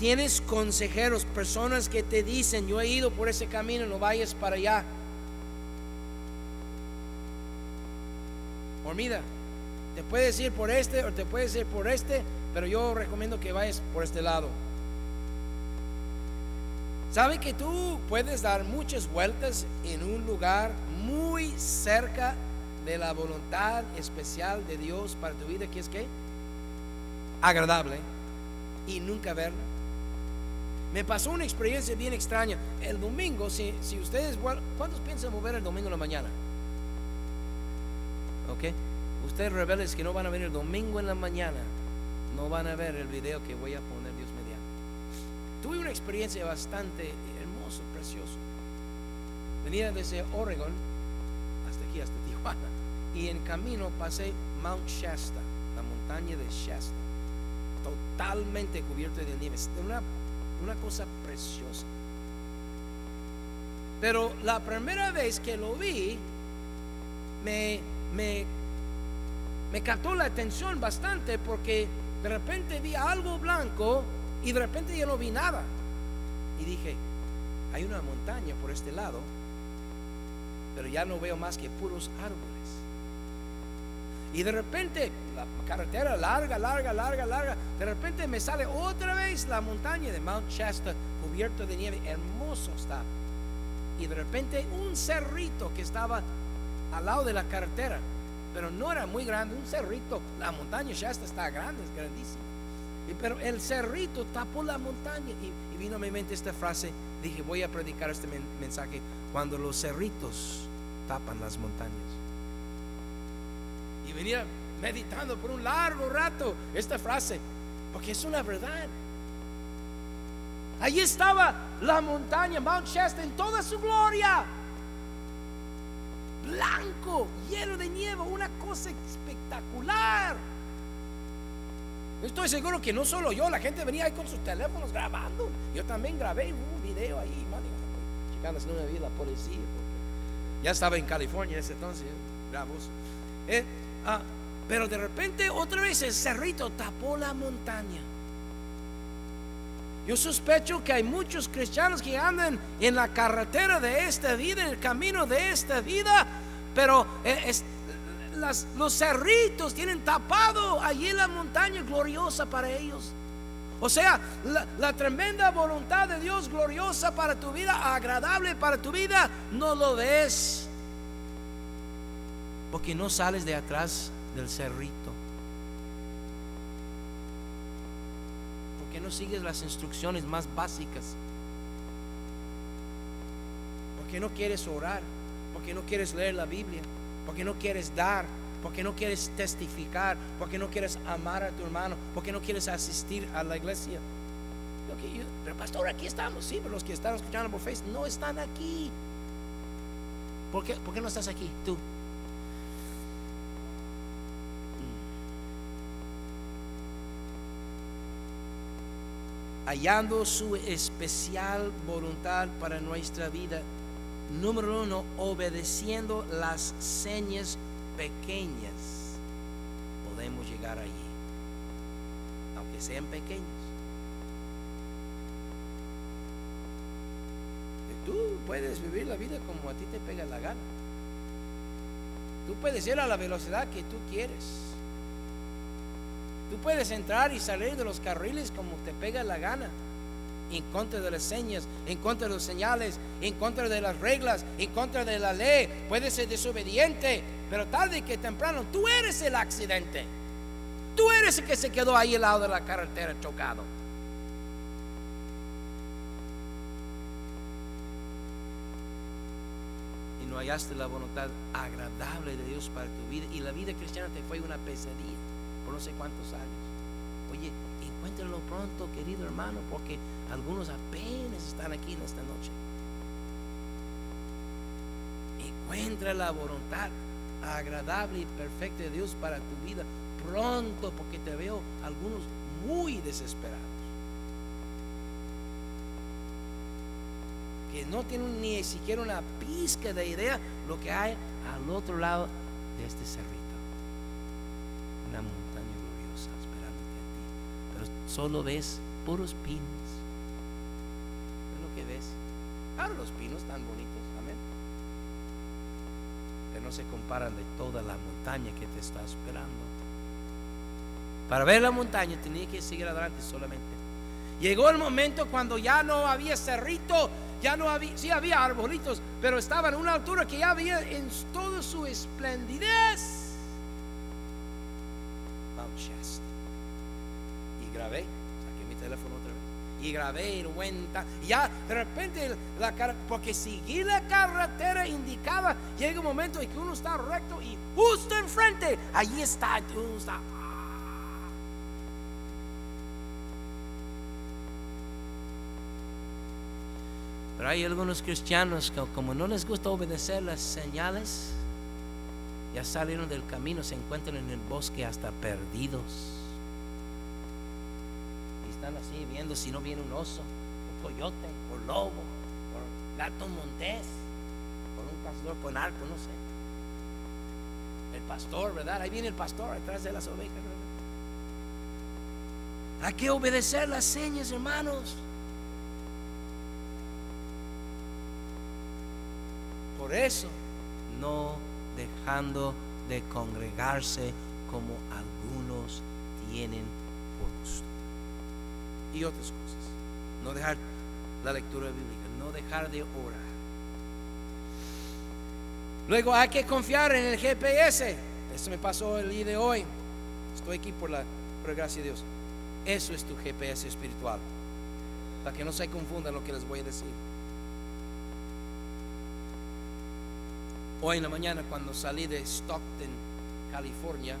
tienes consejeros, personas que te dicen, yo he ido por ese camino, no vayas para allá. Hormida, te puedes ir por este o te puedes ir por este, pero yo recomiendo que vayas por este lado. ¿Sabe que tú puedes dar muchas vueltas en un lugar muy cerca de la voluntad especial de Dios para tu vida, que es que agradable y nunca verla? Me pasó una experiencia bien extraña. El domingo, si, si ustedes, ¿cuántos piensan mover el domingo en la mañana? ¿Ok? Ustedes rebeldes que no van a venir el domingo en la mañana, no van a ver el video que voy a poner Dios mediante. Tuve una experiencia bastante hermosa, preciosa. Venía desde Oregon hasta aquí, hasta Tijuana. Y en camino pasé Mount Shasta, la montaña de Shasta, totalmente cubierto de nieve. Una, una cosa preciosa. Pero la primera vez que lo vi, me, me me captó la atención bastante porque de repente vi algo blanco y de repente yo no vi nada. Y dije, hay una montaña por este lado, pero ya no veo más que puros árboles. Y de repente, la carretera larga, larga, larga, larga, de repente me sale otra vez la montaña de Mount Shasta cubierto de nieve, hermoso está. Y de repente un cerrito que estaba al lado de la carretera, pero no era muy grande, un cerrito, la montaña Shasta está grande, es grandísima. Pero el cerrito tapó la montaña y, vino a mi mente esta frase, dije, voy a predicar este men- mensaje cuando los cerritos tapan las montañas. Y venía meditando por un largo rato esta frase, porque es una verdad. Allí estaba la montaña, Mount Shasta, en toda su gloria. Blanco, lleno de nieve, una cosa espectacular. Estoy seguro que no solo yo, la gente venía ahí con sus teléfonos grabando. Yo también grabé un video ahí, si no me la policía. ya estaba en California ese entonces, grabó. Eh, ah, pero de repente otra vez el cerrito tapó la montaña. Yo sospecho que hay muchos cristianos que andan en la carretera de esta vida, en el camino de esta vida, pero eh, los cerritos tienen tapado allí la montaña gloriosa para ellos. O sea, la, la tremenda voluntad de Dios gloriosa para tu vida, agradable para tu vida, no lo ves. Porque no sales de atrás del cerrito. Porque no sigues las instrucciones más básicas. Porque no quieres orar. Porque no quieres leer la Biblia. Porque no quieres dar. Porque no quieres testificar. Porque no quieres amar a tu hermano. Porque no quieres asistir a la iglesia. Pero pastor, aquí estamos. Sí, pero los que están escuchando por Facebook no están aquí. ¿Por qué, por qué no estás aquí? Tú. Hallando su especial voluntad para nuestra vida. Número uno, obedeciendo las señas pequeñas, podemos llegar allí, aunque sean pequeñas. Tú puedes vivir la vida como a ti te pega la gana. Tú puedes ir a la velocidad que tú quieres. Tú puedes entrar y salir de los carriles como te pega la gana. En contra de las señas, en contra de las señales, en contra de las reglas, en contra de la ley. Puedes ser desobediente, pero tarde que temprano tú eres el accidente. Tú eres el que se quedó ahí al lado de la carretera chocado. Y no hallaste la voluntad agradable de Dios para tu vida. Y la vida cristiana te fue una pesadilla no sé cuántos años. Oye, encuéntralo pronto, querido hermano, porque algunos apenas están aquí en esta noche. Encuentra la voluntad agradable y perfecta de Dios para tu vida pronto, porque te veo algunos muy desesperados. Que no tienen ni siquiera una pizca de idea lo que hay al otro lado de este cerrito una solo ves puros pinos. Es lo que ves. Claro, los pinos tan bonitos, amén. Pero no se comparan de toda la montaña que te está esperando. Para ver la montaña tenía que seguir adelante solamente. Llegó el momento cuando ya no había cerrito, ya no había, sí había arbolitos, pero estaba en una altura que ya había en toda su esplendidez. Mount. Grabé, saqué mi teléfono otra vez. Y grabé y cuenta. Ya de repente, la porque seguí la carretera indicada, llega un momento en que uno está recto y justo enfrente, allí está, uno está. Pero hay algunos cristianos que como no les gusta obedecer las señales, ya salieron del camino, se encuentran en el bosque hasta perdidos. Están así viendo si no viene un oso, un coyote, o lobo, o gato montés, por un pastor, por arco, no sé. El pastor, ¿verdad? Ahí viene el pastor atrás de las ovejas, ¿verdad? Hay que obedecer las señas, hermanos. por eso no dejando de congregarse como algunos tienen por gusto. Y otras cosas. No dejar la lectura bíblica, no dejar de orar. Luego hay que confiar en el GPS. Esto me pasó el día de hoy. Estoy aquí por la por gracia de Dios. Eso es tu GPS espiritual. Para que no se confundan lo que les voy a decir. Hoy en la mañana cuando salí de Stockton, California,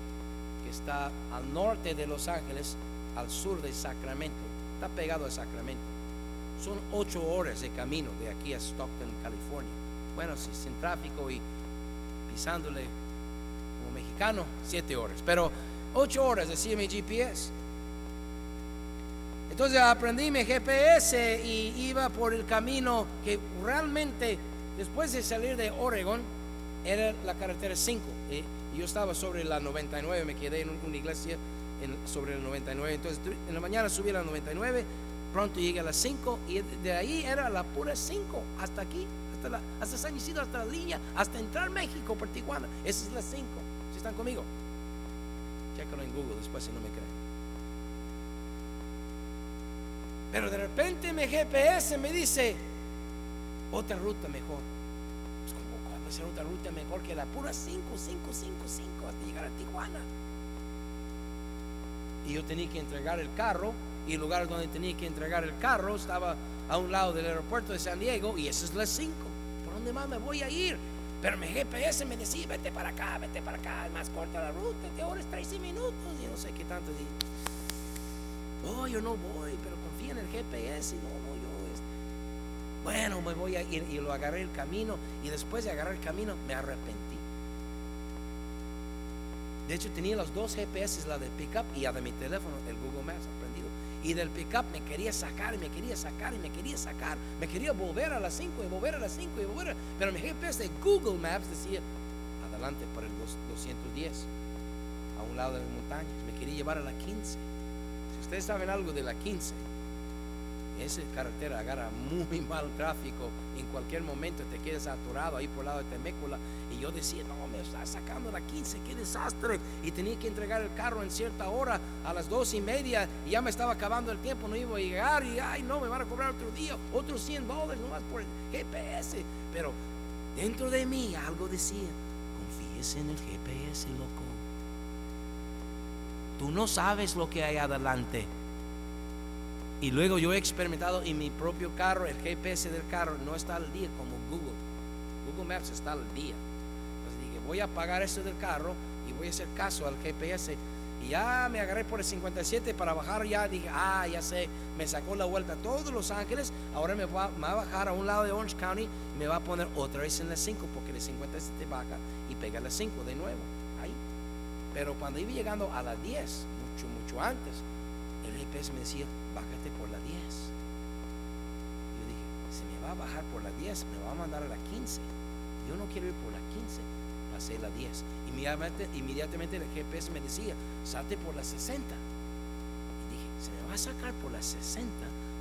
que está al norte de Los Ángeles, al sur de Sacramento, está pegado a Sacramento. Son ocho horas de camino de aquí a Stockton, California. Bueno, si sin tráfico y pisándole como mexicano, siete horas. Pero ocho horas decía mi GPS. Entonces aprendí mi GPS y iba por el camino que realmente después de salir de Oregon era la carretera 5. Eh, yo estaba sobre la 99, me quedé en una iglesia sobre la 99. Entonces en la mañana subí a la 99, pronto llegué a las 5 y de ahí era la pura 5 hasta aquí, hasta, la, hasta San Isidro, hasta la línea, hasta entrar México por Tijuana. Esa es la 5. Si están conmigo, chécalo en Google después si no me creen. Pero de repente mi GPS me dice otra ruta mejor hacer otra ruta mejor que la pura 5, 5, 5, 5 hasta llegar a Tijuana. Y yo tenía que entregar el carro y el lugar donde tenía que entregar el carro estaba a un lado del aeropuerto de San Diego y esa es la 5. ¿Por dónde más me voy a ir? Pero mi GPS me decía, vete para acá, vete para acá, es más corta la ruta, te ahorras 13 minutos y no sé qué tanto. oh, yo no voy, pero confía en el GPS y no, no, bueno, me voy a ir y lo agarré el camino y después de agarrar el camino me arrepentí. De hecho tenía los dos GPS, la del pickup y la de mi teléfono, el Google Maps aprendido. Y del pickup me quería sacar y me quería sacar y me quería sacar. Me quería volver a las 5 y volver a las 5 y volver. Pero mi GPS de Google Maps decía, adelante para el 210, a un lado de las montañas. Me quería llevar a la 15. Si ustedes saben algo de la 15, esa carretera agarra muy mal tráfico. En cualquier momento te quedas atorado ahí por el lado de Temécula. Y yo decía, no, me está sacando la 15, qué desastre. Y tenía que entregar el carro en cierta hora, a las dos y media. Y ya me estaba acabando el tiempo, no iba a llegar. Y ay, no, me van a cobrar otro día, otros 100 dólares nomás por el GPS. Pero dentro de mí algo decía, confíese en el GPS, loco. Tú no sabes lo que hay adelante. Y luego yo he experimentado en mi propio carro, el GPS del carro no está al día como Google. Google Maps está al día. Entonces dije, voy a pagar esto del carro y voy a hacer caso al GPS. Y ya me agarré por el 57 para bajar. Ya dije, ah, ya sé, me sacó la vuelta a todos Los Ángeles. Ahora me va, a bajar a un lado de Orange County y me va a poner otra vez en la 5 porque el 57 baja y pega la 5 de nuevo. Ahí. Pero cuando iba llegando a las 10, mucho, mucho antes, el GPS me decía, bájate a bajar por la 10, me va a mandar a la 15. Yo no quiero ir por la 15, pasé la 10. Inmediatamente, inmediatamente el GPS me decía, salte por la 60. Y dije, si me va a sacar por la 60,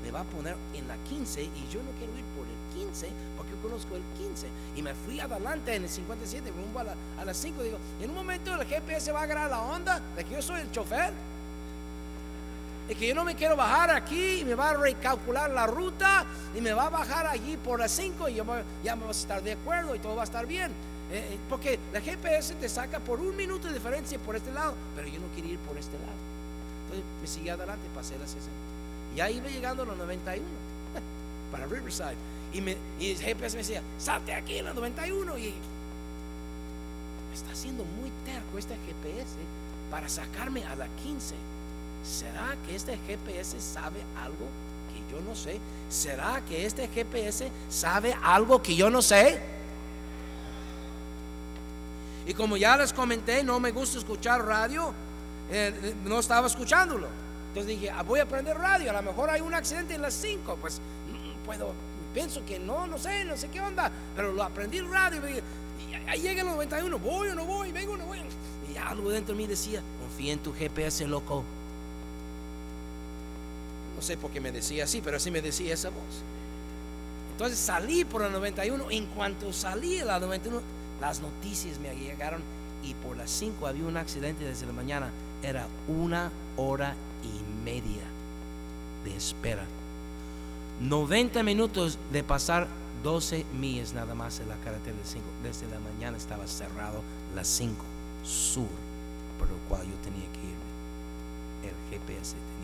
me va a poner en la 15 y yo no quiero ir por el 15 porque yo conozco el 15 y me fui adelante en el 57 rumbo a, la, a las 5 digo en un momento el GPS va a agarrar la onda de que yo soy el chofer es que yo no me quiero bajar aquí y me va a recalcular la ruta y me va a bajar allí por las 5 y yo ya me vas a estar de acuerdo y todo va a estar bien. Eh, eh, porque la GPS te saca por un minuto de diferencia por este lado, pero yo no quiero ir por este lado. Entonces me seguí adelante, pasé las 60. Y ahí iba llegando a los 91 para Riverside. Y, me, el GPS me decía, salte aquí en la 91. Y me está haciendo muy terco este GPS para sacarme a la 15. ¿Será que este GPS sabe algo que yo no sé? ¿Será que este GPS sabe algo que yo no sé? Y como ya les comenté, no me gusta escuchar radio, eh, no estaba escuchándolo. Entonces dije, ah, voy a aprender radio, a lo mejor hay un accidente en las 5, pues mm, puedo, pienso que no, no sé, no sé qué onda, pero lo aprendí en radio. Y ahí llega el 91, voy o no voy, vengo o no voy. Y algo dentro de mí decía, confía en tu GPS, loco. No sé por qué me decía así, pero así me decía esa voz. Entonces salí por la 91. En cuanto salí de la 91, las noticias me llegaron y por las 5 había un accidente desde la mañana. Era una hora y media de espera. 90 minutos de pasar 12 millas nada más en la carretera de 5. Desde la mañana estaba cerrado las 5 sur, por lo cual yo tenía que irme. El GPS tenía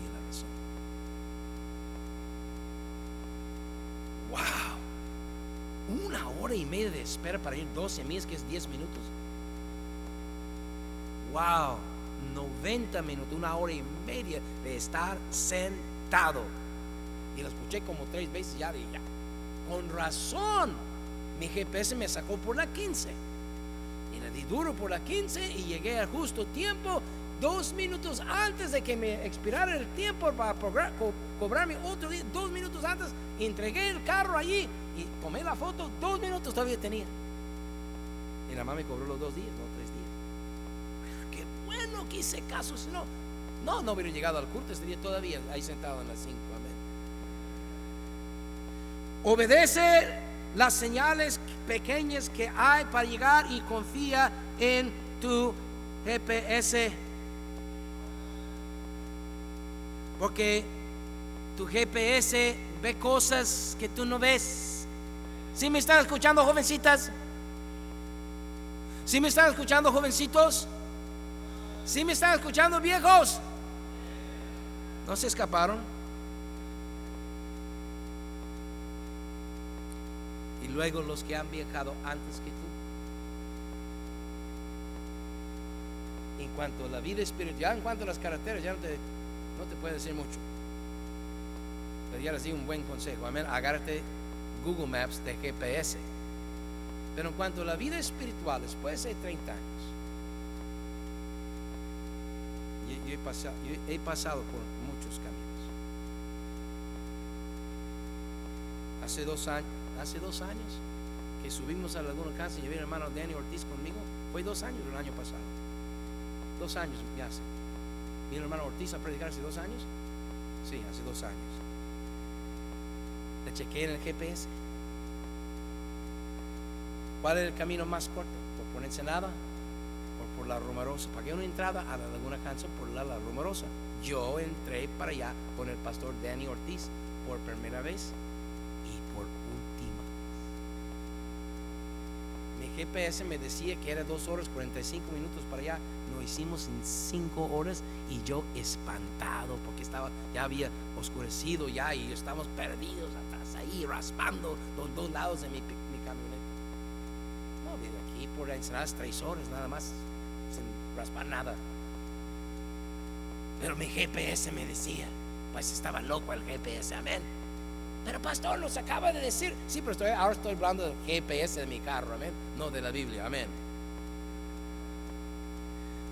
Una hora y media de espera para ir 12 millas, que es 10 minutos. ¡Wow! 90 minutos, una hora y media de estar sentado. Y lo escuché como tres veces ya de ya. Con razón, mi GPS me sacó por la 15. Y le di duro por la 15 y llegué a justo tiempo, dos minutos antes de que me expirara el tiempo para cobrarme otro día, dos minutos antes, entregué el carro allí y tomé la foto, dos minutos todavía tenía. Y la mamá me cobró los dos días, no tres días. Qué bueno que hice caso, si no, no, hubiera llegado al culto, estaría todavía ahí sentado en las 5. Obedece las señales pequeñas que hay para llegar y confía en tu GPS. Porque tu GPS ve cosas que tú no ves. Si me están escuchando, jovencitas? Si me están escuchando, jovencitos? Si me están escuchando, viejos? ¿No se escaparon? luego los que han viajado antes que tú. En cuanto a la vida espiritual, en cuanto a las carreteras, ya no te, no te puedo decir mucho. Pero ya les di un buen consejo. Amén. Agárrate Google Maps de GPS. Pero en cuanto a la vida espiritual, después de 30 años, yo, he, pasado, he pasado por muchos caminos. Hace dos años, hace dos años que subimos a Laguna Casa y llevé al hermano Danny Ortiz conmigo. Fue dos años el año pasado. Dos años ya hace. Vino el hermano Ortiz a predicar hace dos años. Sí, hace dos años. Le chequeé en el GPS. ¿Cuál es el camino más corto? ¿Por ponerse nada o por la Rumorosa? Pagué una entrada a la Laguna por la, la Rumorosa. Yo entré para allá con el pastor Danny Ortiz por primera vez GPS me decía que era 2 horas 45 minutos para allá. Lo hicimos en 5 horas y yo espantado porque estaba, ya había oscurecido ya y estábamos perdidos ahí, raspando los dos lados de mi, mi camioneta. No, de aquí por 3 horas nada más, sin raspar nada. Pero mi GPS me decía, pues estaba loco el GPS, amén. Pero pastor, nos acaba de decir, sí, pero estoy, ahora estoy hablando del GPS de mi carro, amén, no de la Biblia, amén.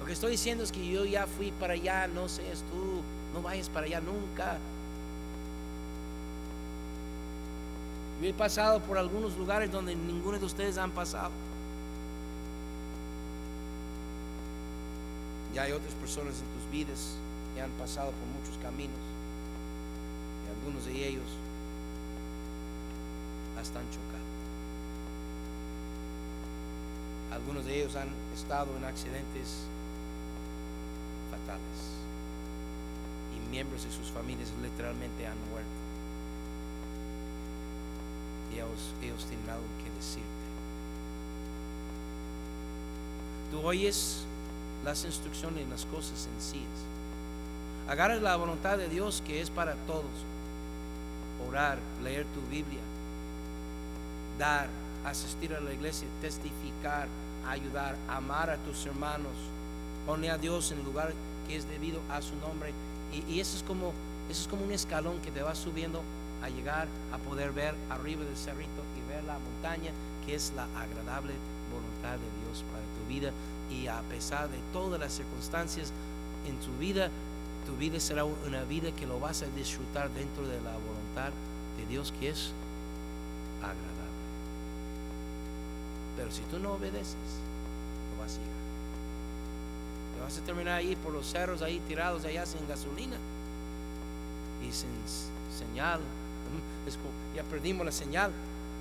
Lo que estoy diciendo es que yo ya fui para allá, no seas tú, no vayas para allá nunca. Yo he pasado por algunos lugares donde ninguno de ustedes han pasado. Y hay otras personas en tus vidas que han pasado por muchos caminos. Y algunos de ellos están chocados. Algunos de ellos han estado en accidentes fatales y miembros de sus familias literalmente han muerto. Y ellos, ellos tienen algo que decirte. Tú oyes las instrucciones y las cosas sencillas. Agarras la voluntad de Dios que es para todos. Orar, leer tu Biblia, dar, asistir a la iglesia, testificar, ayudar, amar a tus hermanos, poner a Dios en el lugar que es debido a su nombre. Y, eso, es como, eso es como un escalón que te va subiendo a llegar a poder ver arriba del cerrito y ver la montaña, que es la agradable voluntad de Dios para tu vida. Y a pesar de todas las circunstancias en tu vida, tu vida será una vida que lo vas a disfrutar dentro de la voluntad de Dios que es agradable. Pero si tú no obedeces, no vas a llegar. Te vas a terminar ahí por los cerros, ahí tirados allá sin gasolina y sin señal. Ya perdimos la señal.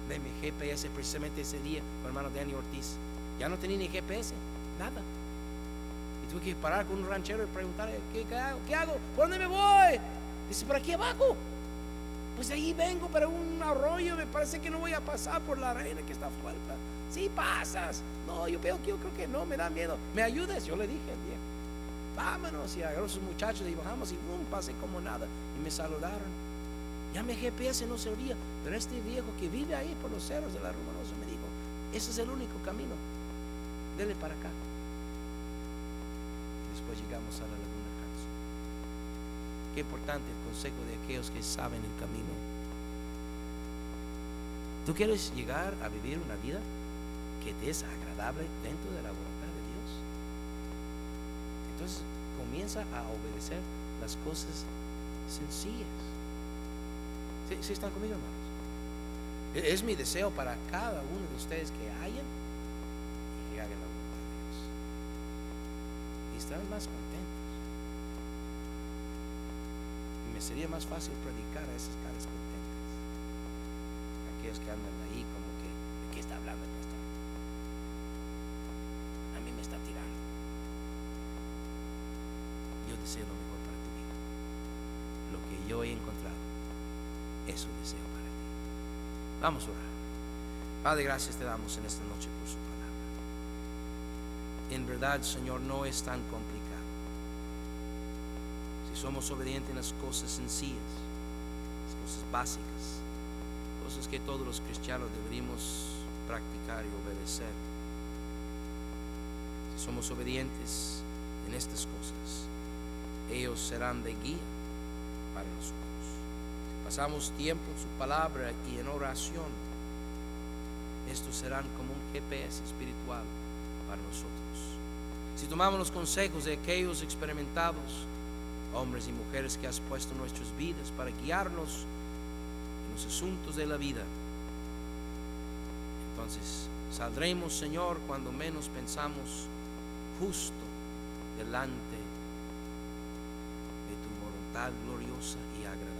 de mi GPS precisamente ese día el hermano Danny Ortiz. Ya no tenía ni GPS, nada. Y tuve que parar con un ranchero y preguntarle, ¿qué, hago? ¿Qué hago? ¿Por dónde me voy? Dice, ¿por aquí abajo? Pues ahí vengo para un arroyo, me parece que no voy a pasar por la arena que está fuerte. Sí pasas. No, yo veo que yo creo que no, me da miedo. ¿Me ayudes? Yo le dije al viejo. Vámonos. Y agarró a sus muchachos y bajamos y boom, pasé como nada. Y me saludaron. Ya mi GPS no servía, pero este viejo que vive ahí por los cerros de la Romanosa me dijo, ese es el único camino. Dele para acá. Después llegamos a la Laguna Canso. Qué importante el consejo de aquellos que saben el camino. ¿Tú quieres llegar a vivir una vida que te es agradable dentro de la voluntad de Dios? Entonces comienza a obedecer las cosas sencillas. ¿Sí, están conmigo, hermanos? E, es mi deseo para cada uno de ustedes que hayan y que hagan la voluntad de Dios. Y estarán más contentos. Y me sería más fácil predicar a esas caras contentas. Aquellos que andan ahí como que, ¿de qué está hablando el pastor? A mí me está tirando. Yo deseo lo mejor para tu vida. Lo que yo he encontrado eso deseo para ti. Vamos a orar. Padre, gracias te damos en esta noche por su palabra. En verdad, Señor, no es tan complicado. Si somos obedientes en las cosas sencillas, las cosas básicas, cosas que todos los cristianos deberíamos practicar y obedecer. Si somos obedientes en estas cosas, ellos serán de guía para nosotros pasamos tiempo en su palabra y en oración, estos serán como un GPS espiritual para nosotros. Si tomamos los consejos de aquellos experimentados, hombres y mujeres que has puesto nuestras vidas para guiarnos en los asuntos de la vida, entonces saldremos, Señor, cuando menos pensamos, justo delante de tu voluntad gloriosa y agradable.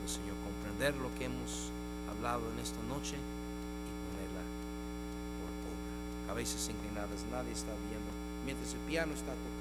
Ayude a tu pueblo, Señor, comprender lo que hemos hablado en esta noche y ponerla por obra. Cabezas inclinadas, nadie está viendo. Mientras el piano está tocando.